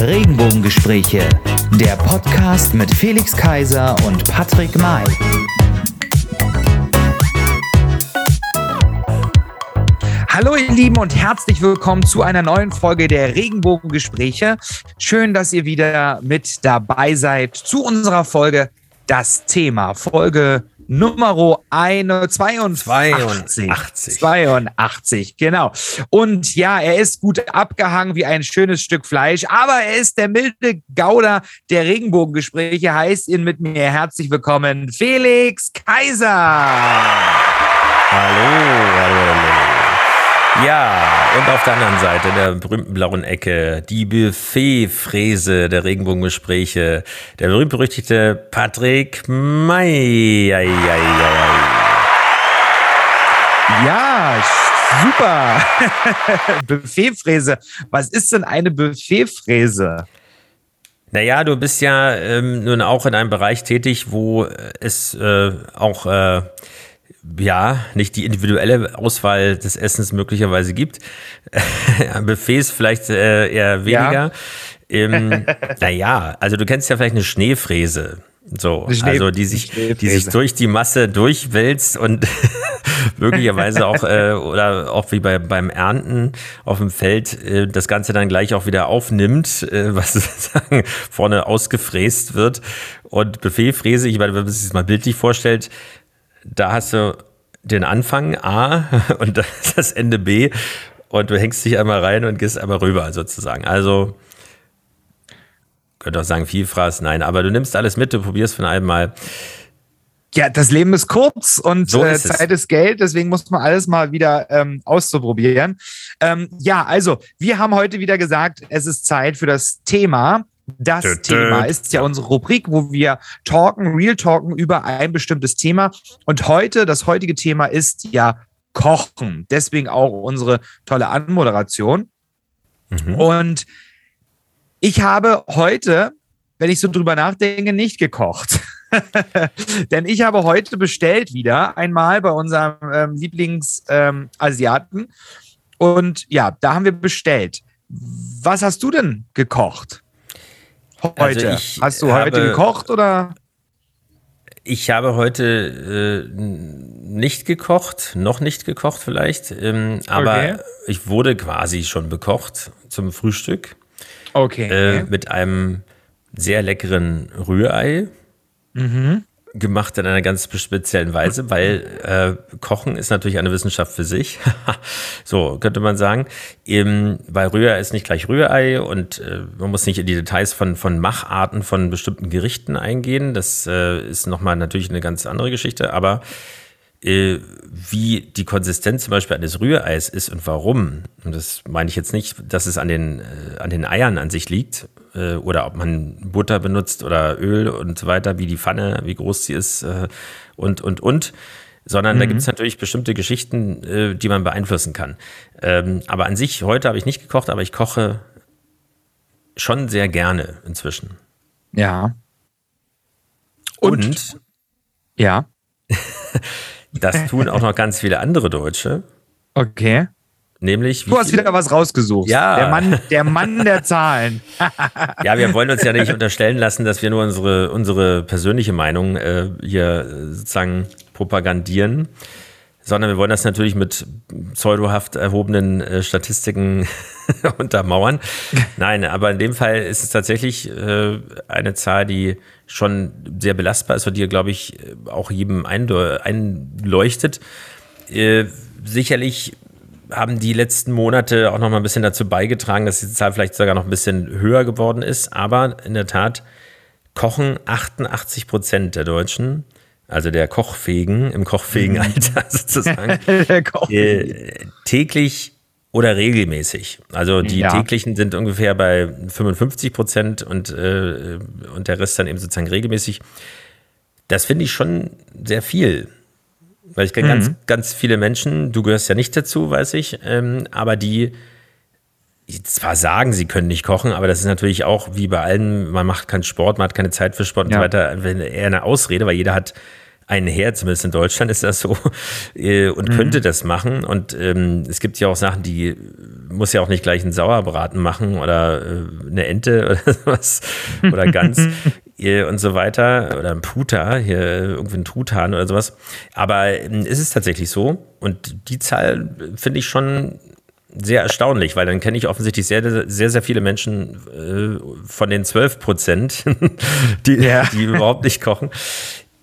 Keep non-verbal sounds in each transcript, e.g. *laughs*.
Regenbogengespräche, der Podcast mit Felix Kaiser und Patrick May. Hallo ihr Lieben und herzlich willkommen zu einer neuen Folge der Regenbogengespräche. Schön, dass ihr wieder mit dabei seid zu unserer Folge Das Thema. Folge Nummer 82. 82. 82, genau. Und ja, er ist gut abgehangen wie ein schönes Stück Fleisch, aber er ist der milde Gauder der Regenbogengespräche. Heißt ihn mit mir herzlich willkommen, Felix Kaiser. Hallo, hallo, hallo. Ja, und auf der anderen Seite, in der berühmten blauen Ecke, die Buffetfräse der Regenbogengespräche, der berühmt-berüchtigte Patrick May. Ja, ja, super. *laughs* Buffetfräse. Was ist denn eine Buffetfräse? Naja, du bist ja ähm, nun auch in einem Bereich tätig, wo es äh, auch äh, ja, nicht die individuelle Auswahl des Essens möglicherweise gibt. *laughs* Buffets vielleicht äh, eher weniger. *laughs* Ja. Ähm, naja, also du kennst ja vielleicht eine Schneefräse. So, Schnee, also die sich, die sich durch die Masse durchwälzt und *laughs* möglicherweise auch äh, oder auch wie bei, beim Ernten auf dem Feld äh, das Ganze dann gleich auch wieder aufnimmt, äh, was sozusagen vorne ausgefräst wird. Und Buffetfräse, ich meine, wenn man sich das mal bildlich vorstellt, da hast du den Anfang A *laughs* und das Ende B und du hängst dich einmal rein und gehst einmal rüber sozusagen. Also könnte auch sagen Vielfraß, nein, aber du nimmst alles mit, du probierst von einem Mal. Ja, das Leben ist kurz und so ist äh, Zeit ist Geld, deswegen muss man alles mal wieder ähm, auszuprobieren. Ähm, ja, also wir haben heute wieder gesagt, es ist Zeit für das Thema das dö, Thema ist ja unsere Rubrik, wo wir talken, real talken über ein bestimmtes Thema. Und heute, das heutige Thema ist ja Kochen. Deswegen auch unsere tolle Anmoderation. Mhm. Und ich habe heute, wenn ich so drüber nachdenke, nicht gekocht. *laughs* Denn ich habe heute bestellt wieder einmal bei unserem ähm, Lieblingsasiaten. Ähm, Und ja, da haben wir bestellt. Was hast du denn gekocht? Heute. Also Hast du heute gekocht oder? Ich habe heute äh, nicht gekocht, noch nicht gekocht vielleicht, ähm, aber okay. ich wurde quasi schon bekocht zum Frühstück. Okay. Äh, mit einem sehr leckeren Rührei. Mhm gemacht in einer ganz speziellen Weise, weil äh, Kochen ist natürlich eine Wissenschaft für sich. *laughs* so könnte man sagen. Eben, weil Rührei ist nicht gleich Rührei und äh, man muss nicht in die Details von, von Macharten von bestimmten Gerichten eingehen. Das äh, ist nochmal natürlich eine ganz andere Geschichte, aber wie die Konsistenz zum Beispiel eines Rühreis ist und warum, und das meine ich jetzt nicht, dass es an den, äh, an den Eiern an sich liegt, äh, oder ob man Butter benutzt oder Öl und so weiter, wie die Pfanne, wie groß sie ist äh, und, und, und. Sondern mhm. da gibt es natürlich bestimmte Geschichten, äh, die man beeinflussen kann. Ähm, aber an sich, heute habe ich nicht gekocht, aber ich koche schon sehr gerne inzwischen. Ja. Und, und ja. *laughs* das tun auch noch ganz viele andere Deutsche. Okay. Nämlich. Du hast wieder was rausgesucht. Ja. Der Mann, der Mann der *laughs* Zahlen. ja, wir wollen uns ja nicht unterstellen lassen, dass wir nur unsere, unsere persönliche Meinung äh, hier sozusagen propagandieren, sondern wir wollen das natürlich mit pseudohaft erhobenen äh, Statistiken *laughs* untermauern. Nein, aber in dem Fall ist es tatsächlich äh, eine Zahl, die schon sehr belastbar ist und die, glaube ich, auch jedem einleuchtet. Äh, sicherlich haben die letzten Monate auch noch mal ein bisschen dazu beigetragen, dass die Zahl vielleicht sogar noch ein bisschen höher geworden ist. Aber in der Tat kochen 88 Prozent der Deutschen, also der Kochfähigen, im kochfähigen mhm. Alter *laughs* sozusagen, *laughs* äh, täglich oder regelmäßig. Also die ja. täglichen sind ungefähr bei 55 Prozent und, äh, und der Rest dann eben sozusagen regelmäßig. Das finde ich schon sehr viel. Weil ich kenne mhm. ganz, ganz viele Menschen, du gehörst ja nicht dazu, weiß ich, ähm, aber die zwar sagen, sie können nicht kochen, aber das ist natürlich auch wie bei allen, man macht keinen Sport, man hat keine Zeit für Sport und ja. so weiter, eher eine Ausrede, weil jeder hat einher, zumindest in Deutschland ist das so, *laughs* äh, und mhm. könnte das machen. Und ähm, es gibt ja auch Sachen, die muss ja auch nicht gleich einen Sauerbraten machen oder äh, eine Ente *laughs* oder was oder Gans *laughs* äh, und so weiter oder ein Puter, hier irgendwie ein Truthahn oder sowas. Aber äh, ist es tatsächlich so und die Zahl finde ich schon sehr erstaunlich, weil dann kenne ich offensichtlich sehr, sehr, sehr viele Menschen äh, von den 12 Prozent, *laughs* die, ja. die überhaupt nicht kochen.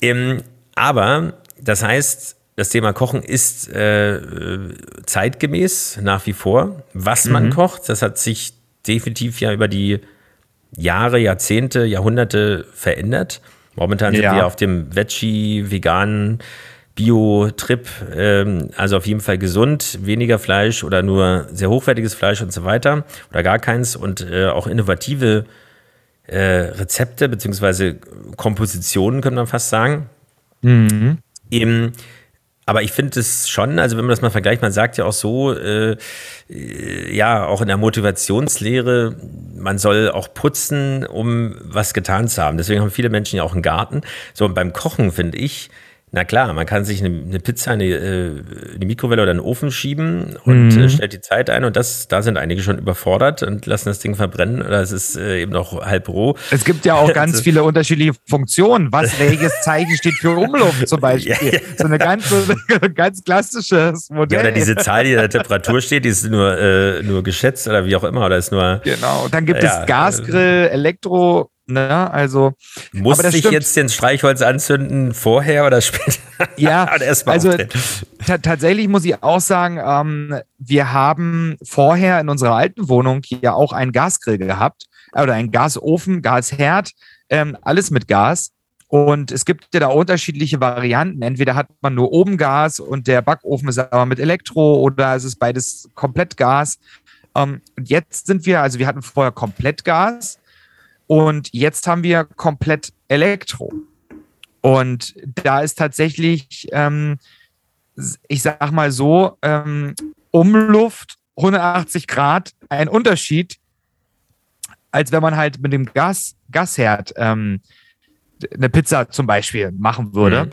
Ähm, aber das heißt, das Thema Kochen ist äh, zeitgemäß nach wie vor. Was man mhm. kocht, das hat sich definitiv ja über die Jahre, Jahrzehnte, Jahrhunderte verändert. Momentan sind ja. wir auf dem Veggie, veganen Bio-Trip, ähm, also auf jeden Fall gesund, weniger Fleisch oder nur sehr hochwertiges Fleisch und so weiter oder gar keins und äh, auch innovative äh, Rezepte beziehungsweise Kompositionen, könnte man fast sagen. Mhm. Eben, aber ich finde es schon, also wenn man das mal vergleicht, man sagt ja auch so, äh, äh, ja, auch in der Motivationslehre, man soll auch putzen, um was getan zu haben. Deswegen haben viele Menschen ja auch einen Garten. So, und beim Kochen finde ich, na klar, man kann sich eine, eine Pizza in die, äh, in die, Mikrowelle oder in den Ofen schieben und mhm. äh, stellt die Zeit ein und das, da sind einige schon überfordert und lassen das Ding verbrennen oder es ist äh, eben noch halb roh. Es gibt ja auch *laughs* ganz also, viele unterschiedliche Funktionen, was welches Zeichen steht für Umluft zum *laughs* Beispiel. Ja, ja. So eine ganz, *laughs* ganz klassisches Modell. Ja, oder diese Zahl, die in der Temperatur steht, die ist nur, äh, nur geschätzt oder wie auch immer oder ist nur. Genau, dann gibt es Gasgrill, Elektro, Ne? Also, muss ich jetzt den Streichholz anzünden vorher oder später? *laughs* Ja, *laughs* also tatsächlich muss ich auch sagen, ähm, wir haben vorher in unserer alten Wohnung ja auch einen Gasgrill gehabt äh, oder einen Gasofen, Gasherd, ähm, alles mit Gas. Und es gibt ja da unterschiedliche Varianten. Entweder hat man nur oben Gas und der Backofen ist aber mit Elektro oder es ist beides komplett Gas. Ähm, und jetzt sind wir, also wir hatten vorher komplett Gas und jetzt haben wir komplett Elektro. Und da ist tatsächlich, ähm, ich sag mal so, ähm, Umluft 180 Grad ein Unterschied, als wenn man halt mit dem Gas, Gasherd ähm, eine Pizza zum Beispiel machen würde.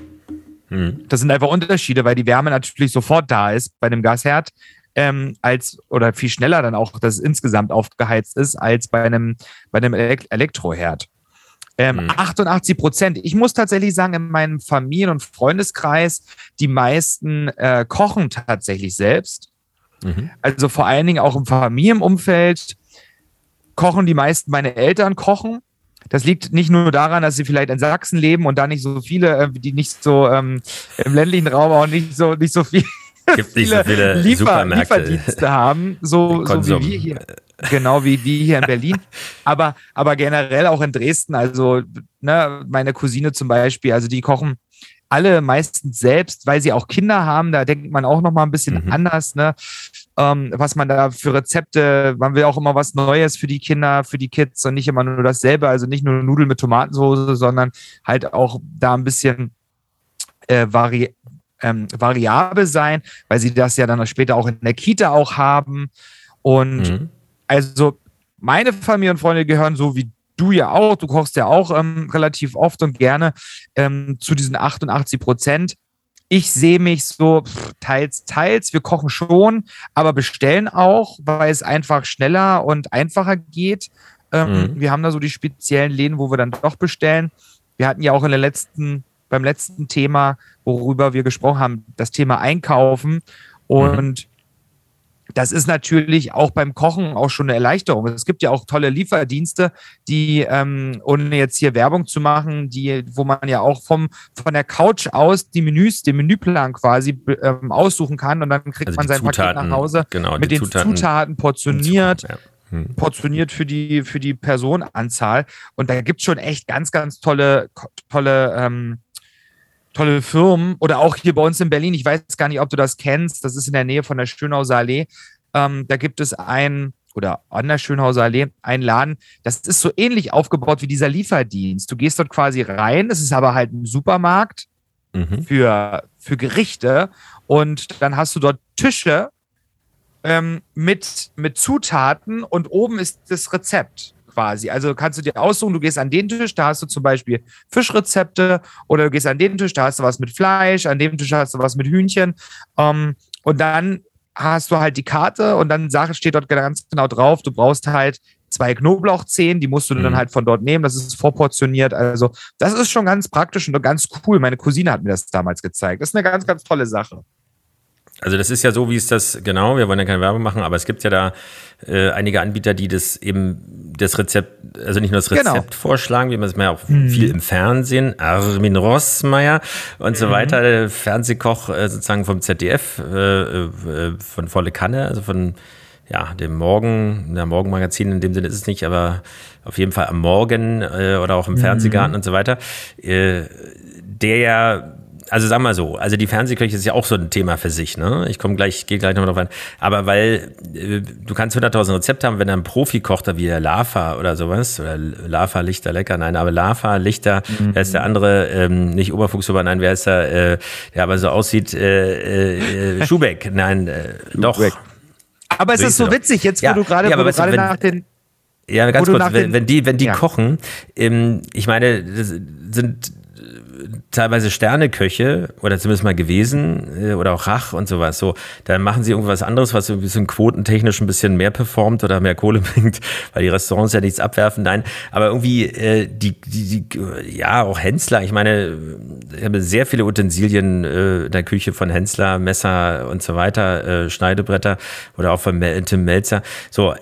Mhm. Mhm. Das sind einfach Unterschiede, weil die Wärme natürlich sofort da ist bei dem Gasherd ähm, als oder viel schneller dann auch, dass es insgesamt aufgeheizt ist, als bei einem, bei einem Elekt Elektroherd. Ähm, mhm. 88 Prozent. Ich muss tatsächlich sagen, in meinem Familien- und Freundeskreis, die meisten äh, kochen tatsächlich selbst. Mhm. Also vor allen Dingen auch im Familienumfeld kochen die meisten meine Eltern kochen. Das liegt nicht nur daran, dass sie vielleicht in Sachsen leben und da nicht so viele, äh, die nicht so ähm, im ländlichen Raum auch nicht so, nicht so viel gibt nicht so viele Liefer Lieferdienste haben, so, so wie wir hier. Genau wie wir hier in Berlin. aber, aber generell auch in Dresden. Also, ne, meine Cousine zum Beispiel, also die kochen alle meistens selbst, weil sie auch Kinder haben. Da denkt man auch noch mal ein bisschen mhm. anders, ne? Ähm, was man da für Rezepte, man will auch immer was Neues für die Kinder, für die Kids und nicht immer nur dasselbe. Also nicht nur Nudeln mit Tomatensauce, sondern halt auch da ein bisschen äh, vari ähm, variabel sein, weil sie das ja dann später auch in der Kita auch haben. Und mhm. also meine Familie und Freunde gehören so wie du ja auch, du kochst ja auch ähm, relativ oft und gerne ähm, zu diesen 88 Prozent. Ich sehe mich so pff, teils, teils. Wir kochen schon, aber bestellen auch, weil es einfach schneller und einfacher geht. Ähm, mhm. Wir haben da so die speziellen Läden, wo wir dann doch bestellen. Wir hatten ja auch in der letzten beim letzten Thema, worüber wir gesprochen haben, das Thema Einkaufen. Und das ist natürlich auch beim Kochen auch schon eine Erleichterung. Es gibt ja auch tolle Lieferdienste, die, ähm, ohne jetzt hier Werbung zu machen, die, wo man ja auch vom, von der Couch aus die Menüs, den Menüplan quasi ähm, aussuchen kann und dann kriegt also man sein Zutaten, Paket nach Hause genau, mit den Zutaten, Zutaten portioniert. Ja hm. portioniert für die, für die Personenanzahl. Und da gibt es schon echt ganz, ganz tolle, tolle ähm, tolle Firmen oder auch hier bei uns in Berlin. Ich weiß gar nicht, ob du das kennst. Das ist in der Nähe von der Schönhauser Allee. Ähm, da gibt es ein oder an der Schönhauser Allee einen Laden. Das ist so ähnlich aufgebaut wie dieser Lieferdienst. Du gehst dort quasi rein. Es ist aber halt ein Supermarkt mhm. für, für Gerichte. Und dann hast du dort Tische ähm, mit, mit Zutaten und oben ist das Rezept quasi. Also kannst du dir aussuchen, du gehst an den Tisch, da hast du zum Beispiel Fischrezepte oder du gehst an den Tisch, da hast du was mit Fleisch, an dem Tisch hast du was mit Hühnchen. Ähm, und dann hast du halt die Karte und dann steht dort ganz genau drauf, du brauchst halt zwei Knoblauchzehen, die musst du mhm. dann halt von dort nehmen, das ist vorportioniert. Also, das ist schon ganz praktisch und ganz cool. Meine Cousine hat mir das damals gezeigt. Das ist eine ganz, ganz tolle Sache. Also das ist ja so, wie es das, genau, wir wollen ja keine Werbung machen, aber es gibt ja da äh, einige Anbieter, die das eben, das Rezept, also nicht nur das Rezept genau. vorschlagen, wie man es ja auch mhm. viel im Fernsehen, Armin Rossmeier und mhm. so weiter, der Fernsehkoch äh, sozusagen vom ZDF, äh, äh, von Volle Kanne, also von ja, dem Morgen, der Morgenmagazin in dem Sinne ist es nicht, aber auf jeden Fall am Morgen äh, oder auch im mhm. Fernsehgarten und so weiter, äh, der ja also sag mal so, also die Fernsehküche ist ja auch so ein Thema für sich, ne? Ich komme gleich, gehe gleich nochmal drauf ein. Aber weil äh, du kannst 100.000 Rezepte haben, wenn ein Profi kocht, wie der Lava oder sowas, oder Lava Lichter lecker, nein, aber Lava Lichter, mhm. wer ist der andere, ähm, nicht Oberfuchshuber, nein, wer ist der, äh, der aber so aussieht, äh, äh, Schubeck, *laughs* nein, äh, doch. Aber es ist so witzig, jetzt wo ja, du gerade ja, nach den ja, ganz kurz, wenn, wenn, die, wenn die ja. kochen, ähm, ich meine, das sind teilweise Sterneköche oder zumindest mal gewesen äh, oder auch Rach und sowas. So, dann machen sie irgendwas anderes, was so ein bisschen quotentechnisch ein bisschen mehr performt oder mehr Kohle *laughs* bringt, weil die Restaurants ja nichts abwerfen. Nein, aber irgendwie äh, die, die, die, ja auch Hensler. Ich meine, ich habe sehr viele Utensilien äh, in der Küche von Hensler, Messer und so weiter, äh, Schneidebretter oder auch von Tim Melzer. So,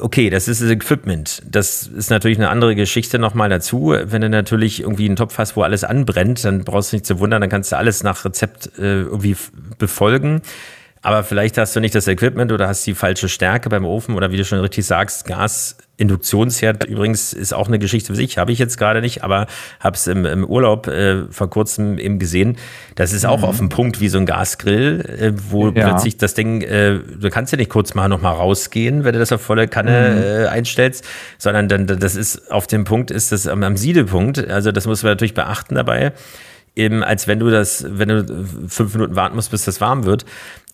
okay, das ist das Equipment. Das ist natürlich eine andere Geschichte nochmal dazu. Wenn du natürlich irgendwie einen Topf hast, wo alles anbrennt, dann brauchst du nicht zu wundern, dann kannst du alles nach Rezept äh, irgendwie befolgen. Aber vielleicht hast du nicht das Equipment oder hast die falsche Stärke beim Ofen oder wie du schon richtig sagst, Gas-Induktionsherd übrigens ist auch eine Geschichte für sich. Habe ich jetzt gerade nicht, aber habe es im, im, Urlaub äh, vor kurzem eben gesehen. Das ist auch mhm. auf dem Punkt wie so ein Gasgrill, äh, wo ja. plötzlich das Ding, äh, du kannst ja nicht kurz mal nochmal rausgehen, wenn du das auf volle Kanne mhm. Äh, einstellst, sondern dann, das ist auf dem Punkt, ist das am, am Siedepunkt. Also das muss man natürlich beachten dabei eben als wenn du das, wenn du fünf Minuten warten musst, bis das warm wird.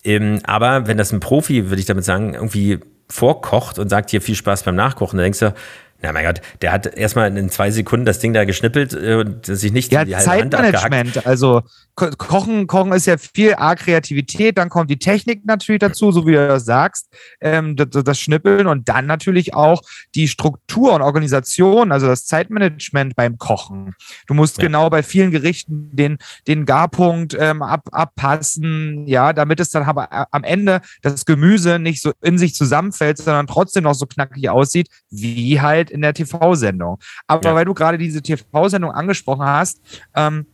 Ähm, aber wenn das ein Profi, würde ich damit sagen, irgendwie vorkocht und sagt hier viel Spaß beim Nachkochen, dann denkst du, na mein Gott, der hat erstmal in zwei Sekunden das Ding da geschnippelt äh, und sich nicht ja, die halbe Zeitmanagement, Hand also Kochen, Kochen ist ja viel A, Kreativität, dann kommt die Technik natürlich dazu, so wie du das sagst, ähm, das, das, Schnippeln und dann natürlich auch die Struktur und Organisation, also das Zeitmanagement beim Kochen. Du musst ja. genau bei vielen Gerichten den, den Garpunkt ähm, ab, abpassen, ja, damit es dann aber am Ende das Gemüse nicht so in sich zusammenfällt, sondern trotzdem noch so knackig aussieht, wie halt in der TV-Sendung. Aber ja. weil du gerade diese TV-Sendung angesprochen hast, ähm,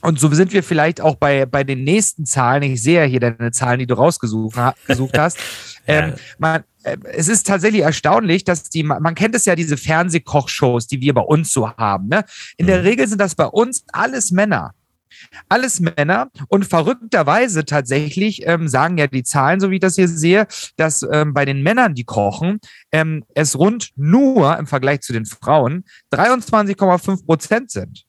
und so sind wir vielleicht auch bei, bei den nächsten Zahlen. Ich sehe ja hier deine Zahlen, die du rausgesucht gesucht hast. *laughs* ähm, man, äh, es ist tatsächlich erstaunlich, dass die, man kennt es ja, diese Fernsehkochshows, die wir bei uns so haben. Ne? In mhm. der Regel sind das bei uns alles Männer. Alles Männer und verrückterweise tatsächlich ähm, sagen ja die Zahlen, so wie ich das hier sehe, dass ähm, bei den Männern, die kochen, ähm, es rund nur im Vergleich zu den Frauen 23,5 Prozent sind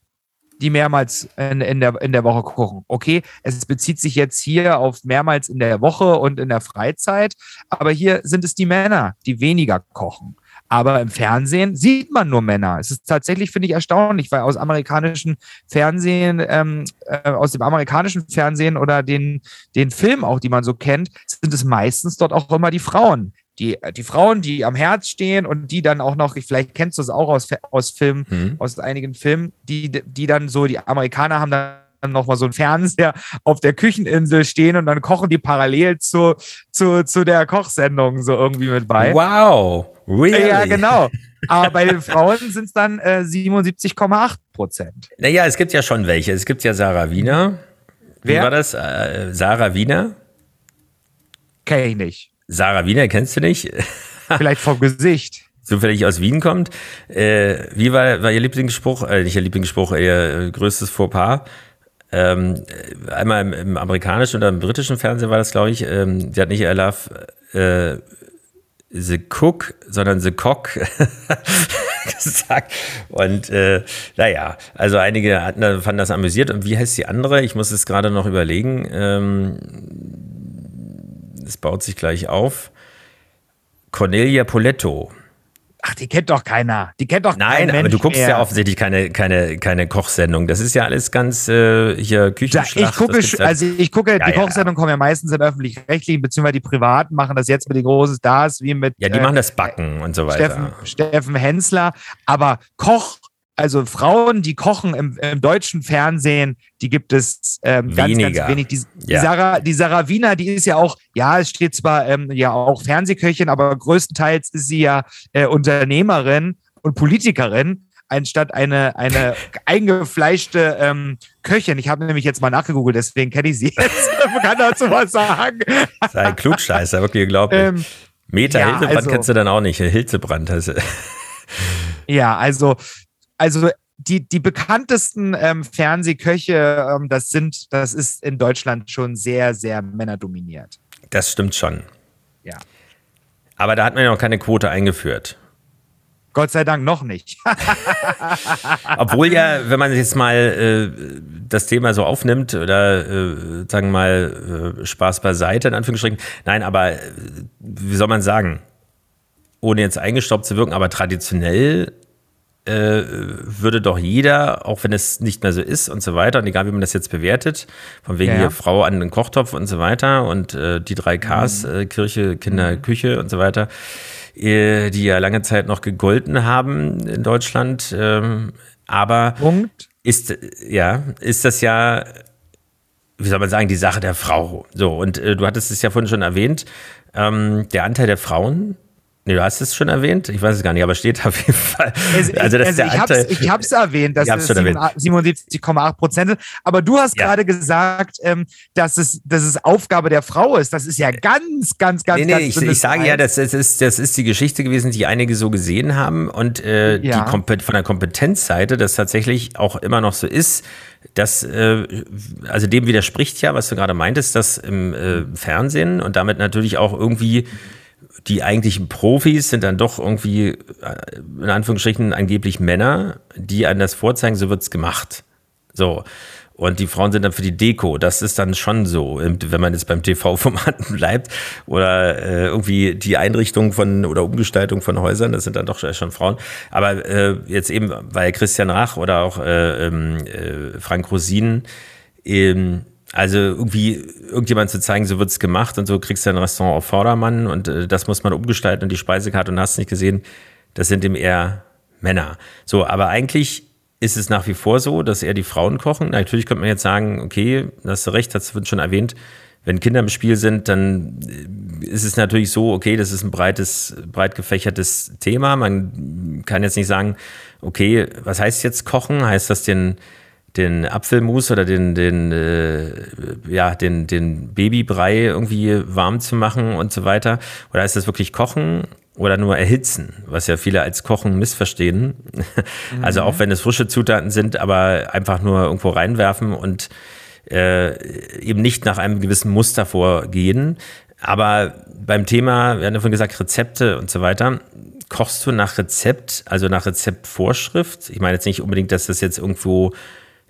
die mehrmals in, in, der, in der Woche kochen. Okay, es bezieht sich jetzt hier auf mehrmals in der Woche und in der Freizeit, aber hier sind es die Männer, die weniger kochen. Aber im Fernsehen sieht man nur Männer. Es ist tatsächlich, finde ich, erstaunlich, weil aus amerikanischen Fernsehen, ähm, äh, aus dem amerikanischen Fernsehen oder den, den Filmen auch, die man so kennt, sind es meistens dort auch immer die Frauen. Die, die Frauen, die am Herz stehen und die dann auch noch, vielleicht kennst du es auch aus, aus Filmen, mhm. aus einigen Filmen, die, die dann so, die Amerikaner haben dann noch mal so ein Fernseher auf der Kücheninsel stehen und dann kochen die parallel zu, zu, zu der Kochsendung so irgendwie mit bei. Wow, really? Ja, genau. Aber bei den Frauen sind es dann äh, 77,8 Prozent. Naja, es gibt ja schon welche. Es gibt ja Sarah Wiener. Wie Wer? war das? Äh, Sarah Wiener? Kenn ich nicht. Sarah Wiener kennst du nicht? *laughs* Vielleicht vom Gesicht zufällig aus Wien kommt. Äh, wie war, war Ihr Lieblingsspruch, äh, nicht Ihr Lieblingsspruch, Ihr äh, größtes Fauxpas? Ähm, einmal im, im, amerikanischen oder im britischen Fernsehen war das, glaube ich. Ähm, sie hat nicht I love äh, the cook, sondern the cock *laughs* gesagt. Und äh, naja, also einige hatten, fanden das amüsiert. Und wie heißt die andere? Ich muss es gerade noch überlegen. Ähm, es baut sich gleich auf. Cornelia Poletto Ach, die kennt doch keiner. Die kennt doch Nein, aber du guckst mehr. ja offensichtlich keine, keine, keine Kochsendung. Das ist ja alles ganz äh, hier Küchenschlacht. Ja, ich gucke, also ich gucke, ja, die ja. Kochsendungen kommen ja meistens in öffentlich-rechtlichen, beziehungsweise die Privaten machen das jetzt mit den großen Stars, wie mit. Ja, die äh, machen das Backen und so weiter. Steffen, Steffen Hensler. Aber Koch also Frauen, die kochen im, im, deutschen Fernsehen, die gibt es ähm, ganz, ganz wenig. Die, die, ja. Sarah, die Sarah Wiener, die ist ja auch, ja, es steht zwar ähm, ja auch Fernsehköchin, aber größtenteils ist sie ja äh, Unternehmerin und Politikerin anstatt eine, eine *laughs* eingefleischte ähm, Köchin. Ich habe nämlich jetzt mal nachgegoogelt, deswegen kenne ich sie jetzt. *laughs* kann dazu was sagen. Ein Klugscheißer, wirklich unglaublich. Ähm, Meta ja, Hildebrand also, kennst du dann auch nicht. Hilzebrand heißt Ja, also also die, die bekanntesten ähm, Fernsehköche, ähm, das sind, das ist in Deutschland schon sehr, sehr männerdominiert. Das stimmt schon. Ja. Aber da hat man ja noch keine Quote eingeführt. Gott sei Dank noch nicht. *laughs* Obwohl ja, wenn man jetzt mal äh, das Thema so aufnimmt oder äh, sagen wir mal äh, Spaß beiseite, in Anführungsstrichen. Nein, aber äh, wie soll man sagen? Ohne jetzt eingestaubt zu wirken, aber traditionell äh, würde doch jeder, auch wenn es nicht mehr so ist und so weiter, und egal wie man das jetzt bewertet, von wegen ja, hier Frau an den Kochtopf und so weiter und äh, die drei Ks, mhm. äh, Kirche, Kinder, mhm. Küche und so weiter, äh, die ja lange Zeit noch gegolten haben in Deutschland. Ähm, aber Punkt. ist ja, ist das ja wie soll man sagen, die Sache der Frau. So, und äh, du hattest es ja vorhin schon erwähnt, ähm, der Anteil der Frauen Nee, du hast es schon erwähnt? Ich weiß es gar nicht, aber steht auf jeden Fall. Also, also, das also ich habe es erwähnt, dass es 77,8 Prozent sind. Aber du hast ja. gerade gesagt, ähm, dass, es, dass es Aufgabe der Frau ist. Das ist ja ganz, ganz, ganz, nee, nee, ganz ich, ich sage ja, das ist, das ist die Geschichte gewesen, die einige so gesehen haben und äh, ja. die von der Kompetenzseite das tatsächlich auch immer noch so ist. Das, äh, also dem widerspricht ja, was du gerade meintest, dass im äh, Fernsehen und damit natürlich auch irgendwie die eigentlichen Profis sind dann doch irgendwie, äh, in Anführungsstrichen, angeblich Männer, die einem das vorzeigen, so wird's gemacht. So. Und die Frauen sind dann für die Deko. Das ist dann schon so, wenn man jetzt beim TV-Formaten *laughs* bleibt. Oder äh, irgendwie die Einrichtung von oder Umgestaltung von Häusern, das sind dann doch schon Frauen. Aber äh, jetzt eben, weil Christian Rach oder auch äh, ähm, äh, Frank Rosin ähm, also irgendwie irgendjemand zu zeigen, so wird es gemacht und so kriegst du ein Restaurant auf Vordermann und äh, das muss man umgestalten und die Speisekarte und hast nicht gesehen, das sind eben eher Männer. So, aber eigentlich ist es nach wie vor so, dass eher die Frauen kochen. Natürlich könnte man jetzt sagen, okay, hast du recht, das wird schon erwähnt, wenn Kinder im Spiel sind, dann äh, ist es natürlich so, okay, das ist ein breites, breit gefächertes Thema. Man kann jetzt nicht sagen, okay, was heißt jetzt kochen? Heißt das den den Apfelmus oder den, den, äh, ja, den, den Babybrei irgendwie warm zu machen und so weiter? Oder ist das wirklich Kochen oder nur Erhitzen, was ja viele als Kochen missverstehen? Mhm. *laughs* Also auch wenn es frische Zutaten sind, aber einfach nur irgendwo reinwerfen und äh, eben nicht nach einem gewissen Muster vorgehen. Aber beim Thema, wir haben ja vorhin gesagt, Rezepte und so weiter, kochst du nach Rezept, also nach Rezeptvorschrift? Ich meine jetzt nicht unbedingt, dass das jetzt irgendwo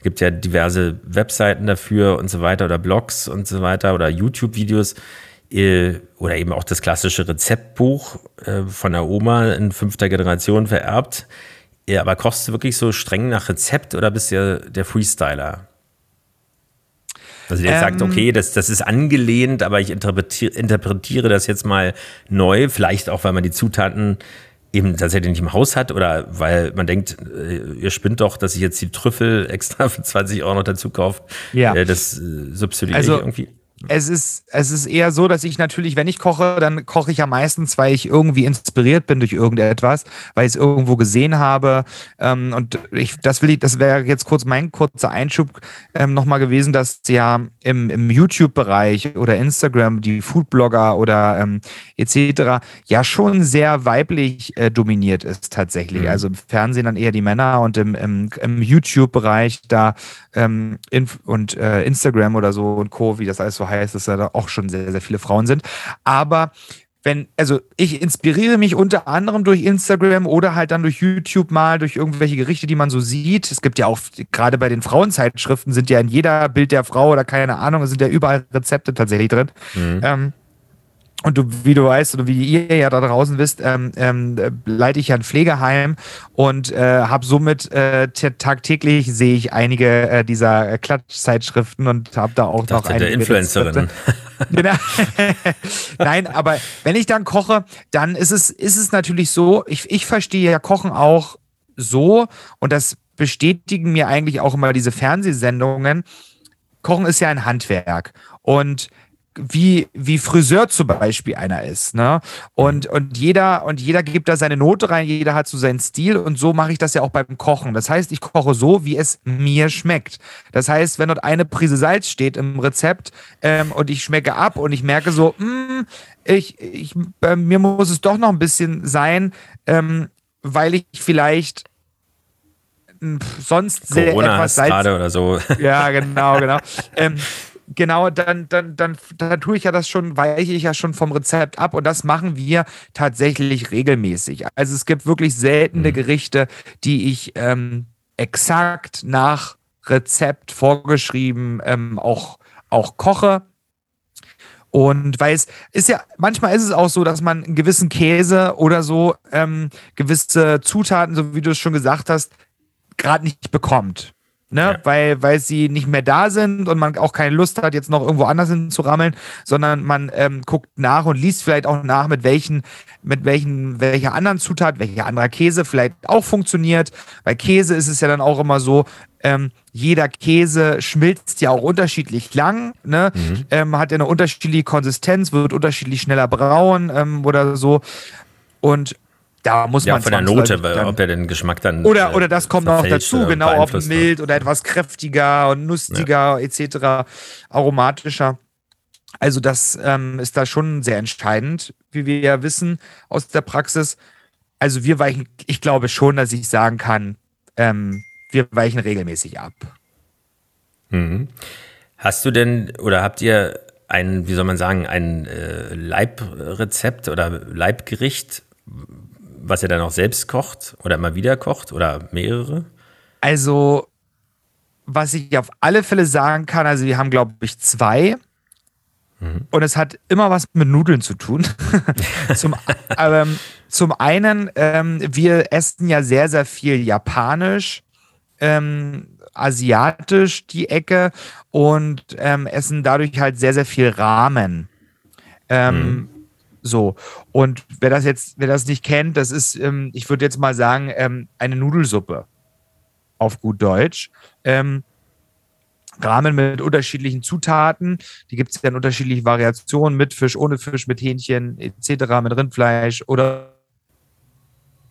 gibt ja diverse Webseiten dafür und so weiter oder Blogs und so weiter oder YouTube-Videos äh, oder eben auch das klassische Rezeptbuch äh, von der Oma in fünfter Generation vererbt. Aber kochst du wirklich so streng nach Rezept oder bist du der Freestyler? Also der ähm, sagt, okay, das, das ist angelehnt, aber ich interpretiere, interpretiere das jetzt mal neu, vielleicht auch, weil man die Zutaten eben tatsächlich nicht im Haus hat oder weil man denkt, äh, ihr spinnt doch, dass ich jetzt die Trüffel extra *laughs* für 20 Euro noch dazu kaufe. Ja. Äh, das äh, substituiere also, ich irgendwie es ist, es ist eher so, dass ich natürlich, wenn ich koche, dann koche ich ja meistens, weil ich irgendwie inspiriert bin durch irgendetwas, weil ich es irgendwo gesehen habe. Ähm, und ich, das will ich, das wäre jetzt kurz mein kurzer Einschub ähm, nochmal gewesen, dass ja im, im YouTube-Bereich oder Instagram die Foodblogger oder ähm, etc. ja schon sehr weiblich äh, dominiert ist tatsächlich. Mhm. Also im Fernsehen dann eher die Männer und im, im, im YouTube-Bereich da ähm, und äh, Instagram oder so und Co., wie das alles so heißt, dass da auch schon sehr, sehr viele Frauen sind. Aber wenn, also ich inspiriere mich unter anderem durch Instagram oder halt dann durch YouTube mal, durch irgendwelche Gerichte, die man so sieht. Es gibt ja auch, gerade bei den Frauenzeitschriften sind ja in jeder Bild der Frau oder keine Ahnung, sind ja überall Rezepte tatsächlich drin. Mhm. Ähm, und du, wie du weißt oder wie ihr ja da draußen wisst, ähm, ähm, leite ich ja ein Pflegeheim und äh, habe somit äh, tagtäglich sehe ich einige äh, dieser Klatschzeitschriften und habe da auch noch einige. Der Influencerin. Genau. *laughs* Nein, aber wenn ich dann koche, dann ist es, ist es natürlich so, ich, ich verstehe ja Kochen auch so und das bestätigen mir eigentlich auch immer diese Fernsehsendungen. Kochen ist ja ein Handwerk und wie, wie Friseur zum Beispiel einer ist. Ne? Und, und, jeder, und jeder gibt da seine Note rein, jeder hat so seinen Stil und so mache ich das ja auch beim Kochen. Das heißt, ich koche so, wie es mir schmeckt. Das heißt, wenn dort eine Prise Salz steht im Rezept ähm, und ich schmecke ab und ich merke so, mh, hm, ich, ich, bei mir muss es doch noch ein bisschen sein, ähm, weil ich vielleicht hm, sonst sehr Corona etwas Salz gerade oder so. Ja, *laughs* genau, genau. ähm, genau, dann, dann, dann, dann tue ich ja das schon, weiche ich ja schon vom Rezept ab und das machen wir tatsächlich regelmäßig. Also es gibt wirklich seltene mhm. Gerichte, die ich ähm, exakt nach Rezept vorgeschrieben ähm, auch, auch koche. Und weil es ist ja, manchmal ist es auch so, dass man einen gewissen Käse oder so ähm, gewisse Zutaten, so wie du es schon gesagt hast, gerade nicht bekommt ne? Ja. Weil, weil sie nicht mehr da sind und man auch keine Lust hat, jetzt noch irgendwo anders hinzurammeln, sondern man ähm, guckt nach und liest vielleicht auch nach, mit welchen, mit welchen, welcher anderen Zutat, welcher anderer Käse vielleicht auch funktioniert. Bei Käse ist es ja dann auch immer so, ähm, jeder Käse schmilzt ja auch unterschiedlich lang, ne? Mhm. Ähm, hat ja eine unterschiedliche Konsistenz, wird unterschiedlich schneller braun ähm, oder so. Und da muss ja, man von der Note, dann, ob er den Geschmack dann oder oder das kommt noch dazu, genau, ob mild oder etwas kräftiger und nussiger ja. etc. aromatischer. Also das ähm, ist da schon sehr entscheidend, wie wir ja wissen aus der Praxis. Also wir weichen, ich glaube schon, dass ich sagen kann, ähm, wir weichen regelmäßig ab. Mhm. Hast du denn oder habt ihr ein, wie soll man sagen, ein äh, Leibrezept oder Leibgericht, was er dann auch selbst kocht oder immer wieder kocht oder mehrere? Also, was ich auf alle Fälle sagen kann, also wir haben, glaube ich, zwei. Mhm. Und es hat immer was mit Nudeln zu tun. *laughs* zum, ähm, zum einen, ähm, wir essen ja sehr, sehr viel Japanisch, ähm, asiatisch die Ecke und ähm, essen dadurch halt sehr, sehr viel Ramen. Ähm, mhm. So. Und wer das jetzt, wer das nicht kennt, das ist, ähm, ich würde jetzt mal sagen, ähm, eine Nudelsuppe. Auf gut Deutsch. Ähm, Rahmen mit unterschiedlichen Zutaten. Die gibt es ja in unterschiedlichen Variationen, mit Fisch, ohne Fisch, mit Hähnchen etc., mit Rindfleisch oder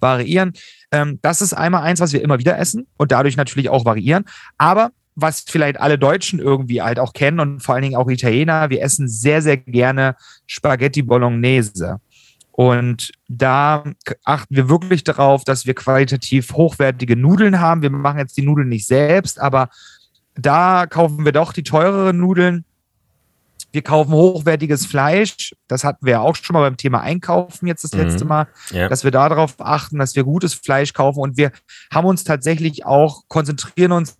variieren. Ähm, das ist einmal eins, was wir immer wieder essen und dadurch natürlich auch variieren. Aber was vielleicht alle Deutschen irgendwie halt auch kennen und vor allen Dingen auch Italiener. Wir essen sehr, sehr gerne Spaghetti Bolognese. Und da achten wir wirklich darauf, dass wir qualitativ hochwertige Nudeln haben. Wir machen jetzt die Nudeln nicht selbst, aber da kaufen wir doch die teureren Nudeln. Wir kaufen hochwertiges Fleisch. Das hatten wir ja auch schon mal beim Thema Einkaufen jetzt das letzte mhm. Mal, ja. dass wir darauf achten, dass wir gutes Fleisch kaufen. Und wir haben uns tatsächlich auch, konzentrieren uns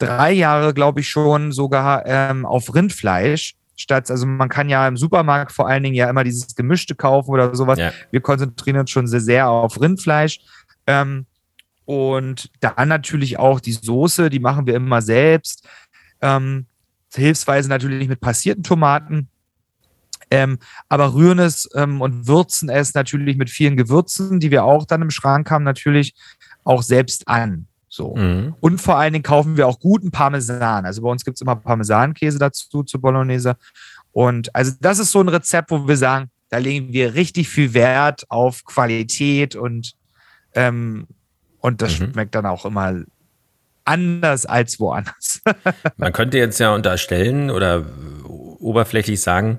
drei Jahre, glaube ich, schon sogar ähm, auf Rindfleisch. Statt, also man kann ja im Supermarkt vor allen Dingen ja immer dieses Gemischte kaufen oder sowas. Ja. Wir konzentrieren uns schon sehr, sehr auf Rindfleisch. Ähm, und dann natürlich auch die Soße, die machen wir immer selbst. Ähm, hilfsweise natürlich mit passierten Tomaten. Ähm, aber rühren es ähm, und würzen es natürlich mit vielen Gewürzen, die wir auch dann im Schrank haben, natürlich auch selbst an. So. Mhm. Und vor allen Dingen kaufen wir auch guten Parmesan. Also bei uns gibt es immer Parmesankäse dazu zur Bolognese. Und also das ist so ein Rezept, wo wir sagen, da legen wir richtig viel Wert auf Qualität und, ähm, und das mhm. schmeckt dann auch immer anders als woanders. *laughs* Man könnte jetzt ja unterstellen oder oberflächlich sagen,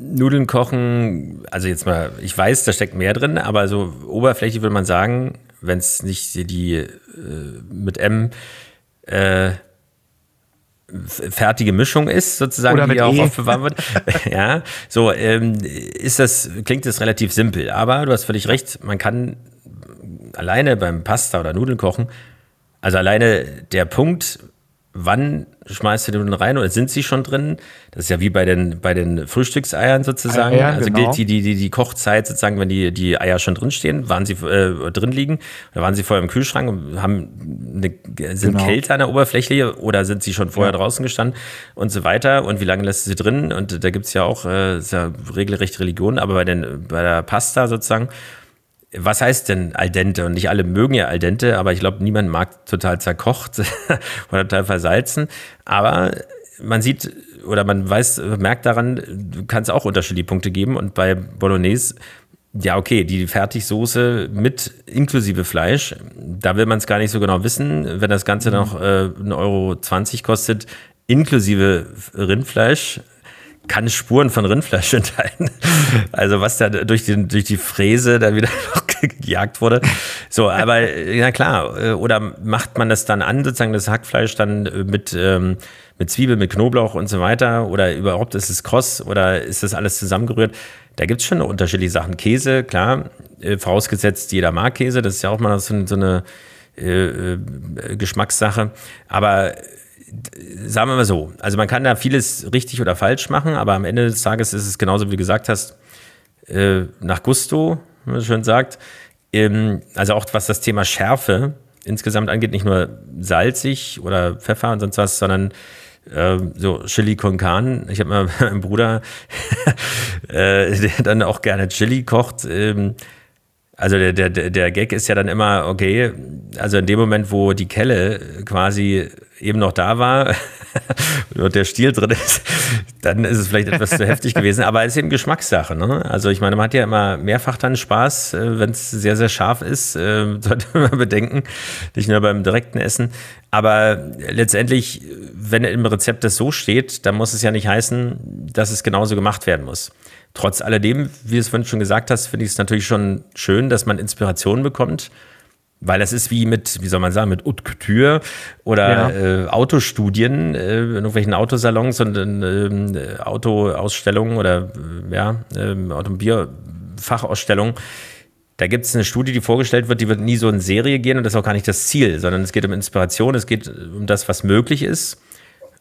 Nudeln kochen, also jetzt mal, ich weiß, da steckt mehr drin, aber so oberflächlich würde man sagen, wenn es nicht die äh, mit M äh, fertige Mischung ist, sozusagen, Oder die auch e. aufbewahren wird. *laughs* ja, so ähm, ist das, klingt das relativ simpel. Aber du hast völlig recht, man kann alleine beim Pasta oder Nudeln kochen, also alleine der Punkt, wann schmeißt du den rein oder sind sie schon drin? Das ist ja wie bei den, bei den Frühstückseiern sozusagen. Ja, also genau. gilt die, die, die, Kochzeit sozusagen, wenn die, die Eier schon drin stehen, waren sie äh, drin liegen oder waren sie vorher im Kühlschrank und haben eine, sind genau. kälter an der Oberfläche oder sind sie schon vorher ja. draußen gestanden und so weiter und wie lange lässt du sie drin? Und da gibt es ja auch äh, ja regelrecht Religion, aber bei, den, bei der Pasta sozusagen was heißt denn al dente? Und nicht alle mögen ja al dente, aber ich glaube, niemand mag total zerkocht *laughs* oder total versalzen. Aber man sieht oder man weiß, merkt daran, du kannst auch unterschiedliche Punkte geben. Und bei Bolognese, ja, okay, die Fertigsoße mit inklusive Fleisch, da will man es gar nicht so genau wissen. Wenn das Ganze mhm. noch äh, 1,20 Euro kostet, inklusive Rindfleisch, kann Spuren von Rindfleisch *laughs* enthalten. Also was da durch, den, durch die Fräse da wieder *laughs* *laughs* gejagt wurde. So, aber na klar, äh, oder macht man das dann an, sozusagen das Hackfleisch dann äh, mit, ähm, mit Zwiebel, mit Knoblauch und so weiter? Oder überhaupt ist es kross oder ist das alles zusammengerührt? Da gibt es schon unterschiedliche Sachen. Käse, klar, äh, vorausgesetzt, jeder mag Käse, das ist ja auch mal so, so eine äh, Geschmackssache. Aber sagen wir mal so, also man kann da vieles richtig oder falsch machen, aber am Ende des Tages ist es genauso, wie du gesagt hast, äh, nach Gusto, wie man schön sagt. Ähm, also auch was das Thema Schärfe insgesamt angeht, nicht nur salzig oder Pfeffer und sonst was, sondern äh, so Chili con Carne. Ich habe mal *laughs* meinen Bruder, *laughs* äh, der dann auch gerne Chili kocht. Also der, der, der Gag ist ja dann immer, okay, also in dem Moment, wo die Kelle quasi eben noch da war *laughs* und der Stiel drin ist, dann ist es vielleicht etwas zu heftig gewesen. Aber es ist eben Geschmackssache. Ne? Also ich meine, man hat ja immer mehrfach dann Spaß, äh, wenn es sehr, sehr scharf ist, äh, *laughs* sollte man bedenken, nicht nur beim direkten Essen. Aber letztendlich, wenn im Rezept das so steht, dann muss es ja nicht heißen, dass es genauso gemacht werden muss. Trotz alledem, wie du es vorhin schon gesagt hast, finde ich es natürlich schon schön, dass man Inspirationen bekommt. Weil das ist wie mit, wie soll man sagen, mit Haute Couture oder ja. äh, Autostudien äh, in irgendwelchen Autosalons und in äh, Autoausstellungen oder äh, ja, äh, Automobilfachausstellungen. Da gibt es eine Studie, die vorgestellt wird, die wird nie so in Serie gehen und das ist auch gar nicht das Ziel, sondern es geht um Inspiration, es geht um das, was möglich ist.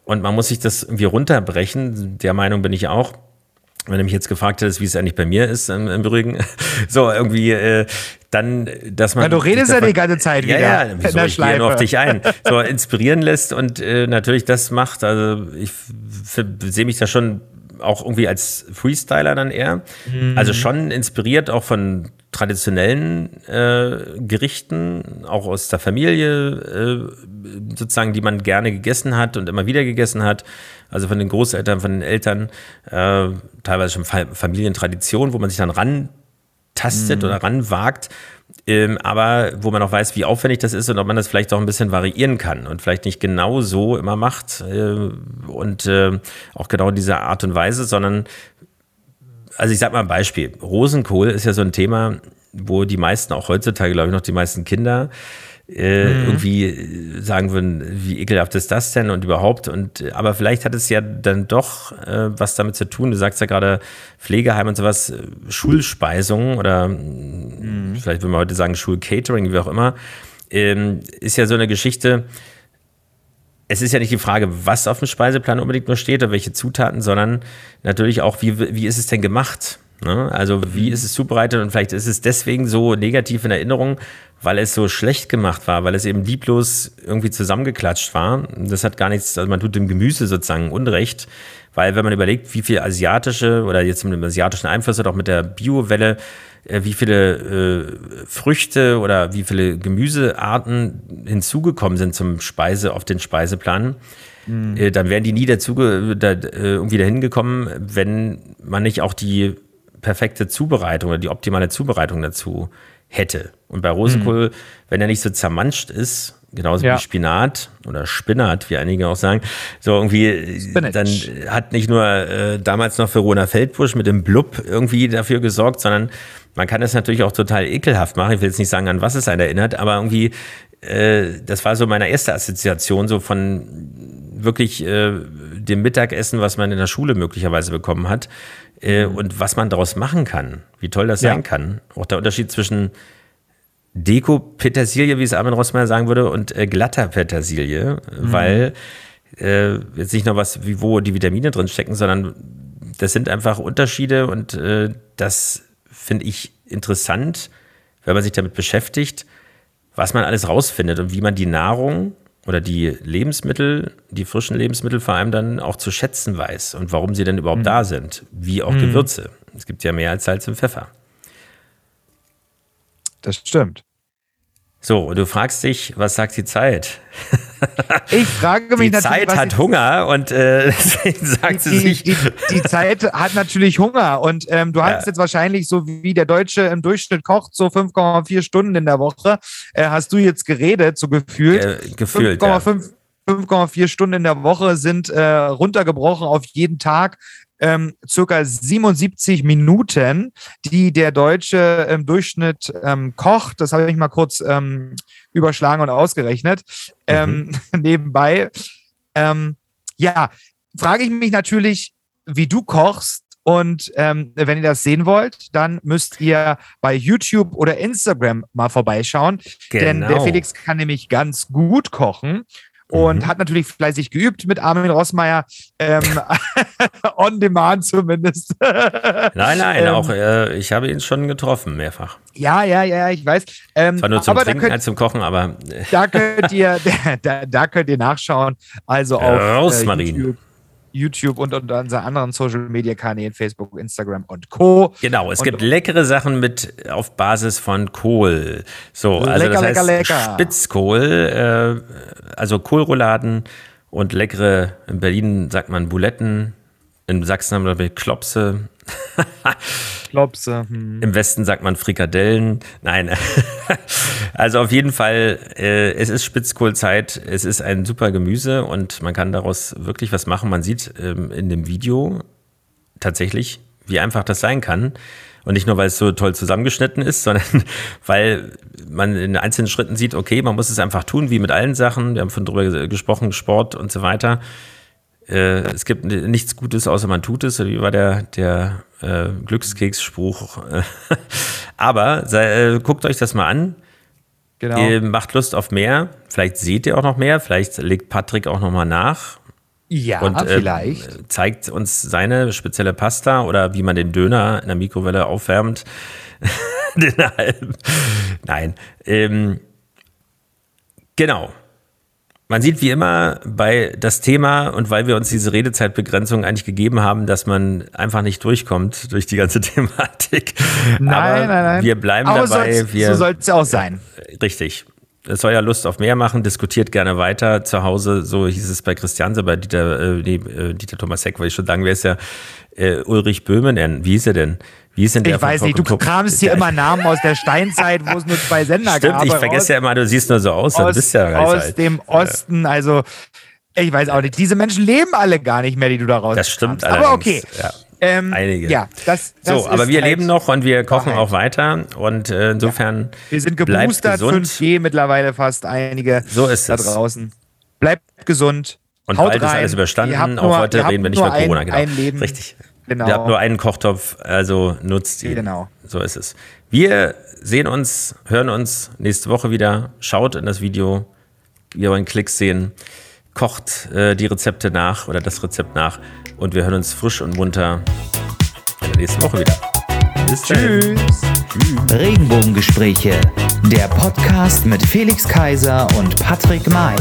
Und man muss sich das irgendwie runterbrechen. Der Meinung bin ich auch wenn du mich jetzt gefragt hättest, wie es eigentlich bei mir ist im, im Übrigen, *laughs* so irgendwie, äh, dann, dass man. Ja, du redest davon, ja die ganze Zeit wieder. Ja, ja, wieso, ich gehe nur auf dich ein. *laughs* So inspirieren lässt und äh, natürlich das macht. Also ich sehe mich da schon auch irgendwie als Freestyler dann eher. Mhm. Also schon inspiriert auch von traditionellen äh, Gerichten, auch aus der Familie, äh, sozusagen, die man gerne gegessen hat und immer wieder gegessen hat. Also von den Großeltern, von den Eltern, äh, teilweise schon Familientradition, wo man sich dann rantastet mhm. oder ranwagt. Ähm, aber wo man auch weiß, wie aufwendig das ist und ob man das vielleicht auch ein bisschen variieren kann und vielleicht nicht genau so immer macht äh, und äh, auch genau diese Art und Weise, sondern also ich sag mal ein Beispiel. Rosenkohl ist ja so ein Thema, wo die meisten, auch heutzutage, glaube ich, noch die meisten Kinder äh, mhm. irgendwie sagen würden, wie ekelhaft ist das denn und überhaupt. Und aber vielleicht hat es ja dann doch äh, was damit zu tun. Du sagst ja gerade Pflegeheim und sowas, Schulspeisung oder mhm. vielleicht würde man heute sagen Schulcatering, wie auch immer, ähm, ist ja so eine Geschichte. Es ist ja nicht die Frage, was auf dem Speiseplan unbedingt nur steht oder welche Zutaten, sondern natürlich auch, wie, wie ist es denn gemacht? Ne? Also wie ist es zubereitet und vielleicht ist es deswegen so negativ in Erinnerung, weil es so schlecht gemacht war, weil es eben lieblos irgendwie zusammengeklatscht war. Das hat gar nichts, also man tut dem Gemüse sozusagen Unrecht, weil wenn man überlegt, wie viel asiatische oder jetzt mit dem asiatischen Einfluss oder auch mit der Biowelle, äh, wie viele äh, Früchte oder wie viele Gemüsearten hinzugekommen sind zum Speise auf den Speiseplan, mhm. äh, dann wären die nie dazu da, äh, irgendwie dahin gekommen, wenn man nicht auch die perfekte Zubereitung oder die optimale Zubereitung dazu hätte. Und bei Rosenkohl, mhm. wenn er nicht so zermanscht ist, genauso ja. wie Spinat oder Spinat, wie einige auch sagen, so irgendwie, Spinach. dann hat nicht nur äh, damals noch Verona Feldbusch mit dem Blub irgendwie dafür gesorgt, sondern man kann das natürlich auch total ekelhaft machen. Ich will jetzt nicht sagen, an was es einen erinnert, aber irgendwie, äh, das war so meine erste Assoziation, so von wirklich äh, dem Mittagessen, was man in der Schule möglicherweise bekommen hat äh, und was man daraus machen kann, wie toll das ja. sein kann. Auch der Unterschied zwischen Deko-Petersilie, wie es Armin Rossmeier sagen würde, und äh, glatter Petersilie, mhm. weil äh, jetzt nicht nur was, wie wo die Vitamine drin stecken, sondern das sind einfach Unterschiede und äh, das finde ich interessant, wenn man sich damit beschäftigt, was man alles rausfindet und wie man die Nahrung oder die Lebensmittel, die frischen Lebensmittel vor allem dann auch zu schätzen weiß und warum sie denn überhaupt mhm. da sind, wie auch mhm. Gewürze. Es gibt ja mehr als Salz und Pfeffer. Das stimmt. So, du fragst dich, was sagt die Zeit? Ich frage mich die natürlich. Die Zeit hat Hunger und äh, *laughs* sagt sie die, sich. Die, die, Zeit hat natürlich Hunger und ähm, du hast jetzt wahrscheinlich, so wie der Deutsche im Durchschnitt kocht, so 5,4 Stunden in der Woche, äh, hast du jetzt geredet, so gefühlt. Äh, gefühlt. 5,5 ja. 5,4 Stunden in der Woche sind äh, runtergebrochen auf jeden Tag ähm, circa 77 Minuten, die der Deutsche im Durchschnitt ähm, kocht. Das habe ich mal kurz ähm, überschlagen und ausgerechnet. Ähm, mhm. *laughs* nebenbei. Ähm, ja, frage ich mich natürlich, wie du kochst. Und ähm, wenn ihr das sehen wollt, dann müsst ihr bei YouTube oder Instagram mal vorbeischauen. Genau. Denn der genau. Felix kann nämlich ganz gut kochen und mhm. hat natürlich fleißig geübt mit Armin Rossmeier, ähm, *laughs* on demand zumindest. nein, nein, ähm, auch äh, ich habe ihn schon getroffen, mehrfach. Ja, ja, ja, ich weiß. Ähm, Zwar nur zum Trinken könnt, als zum Kochen, aber. da *laughs* könnt ihr, *laughs* da, da, könnt ihr nachschauen. Also auf Rosmarin. Äh, YouTube. YouTube und, und unseren anderen Social Media Kanälen, Facebook, Instagram und Co. Genau, es und, gibt leckere Sachen mit auf Basis von Kohl. So, also lecker, das heißt lecker, lecker. Spitzkohl, äh, also Kohlrouladen und leckere, in Berlin sagt man Buletten, in Sachsen haben wir Klopse. Klopse. Hm. Im Westen sagt man Frikadellen. Nein. *laughs* also auf jeden Fall, äh, es ist Spitzkohlzeit. Es ist ein super Gemüse und man kann daraus wirklich was machen. Man sieht ähm, in dem Video tatsächlich, wie einfach das sein kann. Und nicht nur, weil es so toll zusammengeschnitten ist, *laughs* sondern weil man in einzelnen Schritten sieht, okay, man muss es einfach tun, wie mit allen Sachen. Wir haben von drüber gesprochen, Sport und so weiter äh, es gibt nichts Gutes, außer man tut es, wie war der, der äh, Glückskeksspruch. *laughs* Aber sei, äh, guckt euch das mal an. Genau. Ihr macht Lust auf mehr. Vielleicht seht ihr auch noch mehr. Vielleicht legt Patrick auch noch mal nach. Ja, und, äh, vielleicht. Zeigt uns seine spezielle Pasta oder wie man den Döner in der Mikrowelle aufwärmt. *laughs* den halben. Nein. Ähm, genau. Man sieht wie immer bei das Thema und weil wir uns diese Redezeitbegrenzung eigentlich gegeben haben, dass man einfach nicht durchkommt durch die ganze *laughs* Thematik. Nein, Aber nein, nein. Wir bleiben Aber dabei. Wir, so soll es auch sein. Richtig. Es soll ja Lust auf mehr machen, diskutiert gerne weiter zu Hause. So hieß es bei Christianse, bei Dieter, äh, äh, Dieter Thomas Heck, weil ich schon sagen, wer ist ja äh, Ulrich Böhmen, wie hieß er denn? Wie ist denn der Ich weiß nicht, du kramst hier immer Namen aus der Steinzeit, wo es nur zwei Sender Stimmt, gab. Stimmt, ich vergesse aus, ja immer, du siehst nur so aus, aus du bist ja Aus alt. dem Osten, also ich weiß auch nicht. Diese Menschen leben alle gar nicht mehr, die du da raus Das stimmt Aber okay. Ja. Ähm, Einige. Ja, das, das so, aber wir halt leben noch und wir kochen auch weiter und äh, insofern. Ja. Wir sind geboostert, 5G mittlerweile fast einige so ist da es. draußen. Bleibt gesund. Und Haut bald rein. ist alles überstanden. Auch heute reden wir nicht über Corona. Genau. Ein Leben. Richtig. Genau. Ihr habt nur einen Kochtopf, also nutzt ihn. Genau. So ist es. Wir sehen uns, hören uns nächste Woche wieder. Schaut in das Video. Wir wollen Klicks sehen. Kocht äh, die Rezepte nach oder das Rezept nach. Und wir hören uns frisch und munter in der nächsten Woche wieder. Bis Tschüss. Tschüss. Regenbogengespräche. Der Podcast mit Felix Kaiser und Patrick May.